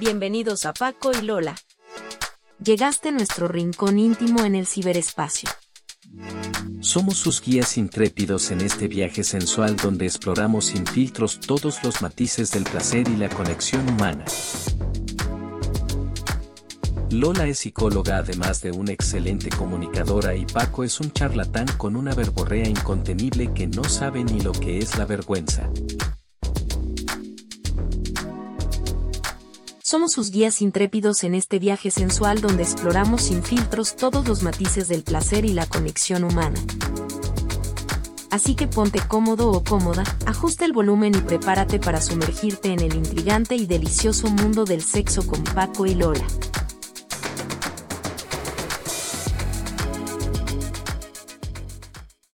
Bienvenidos a Paco y Lola. Llegaste a nuestro rincón íntimo en el ciberespacio. Somos sus guías intrépidos en este viaje sensual donde exploramos sin filtros todos los matices del placer y la conexión humana. Lola es psicóloga además de una excelente comunicadora y Paco es un charlatán con una verborrea incontenible que no sabe ni lo que es la vergüenza. Somos sus guías intrépidos en este viaje sensual donde exploramos sin filtros todos los matices del placer y la conexión humana. Así que ponte cómodo o cómoda, ajusta el volumen y prepárate para sumergirte en el intrigante y delicioso mundo del sexo con Paco y Lola.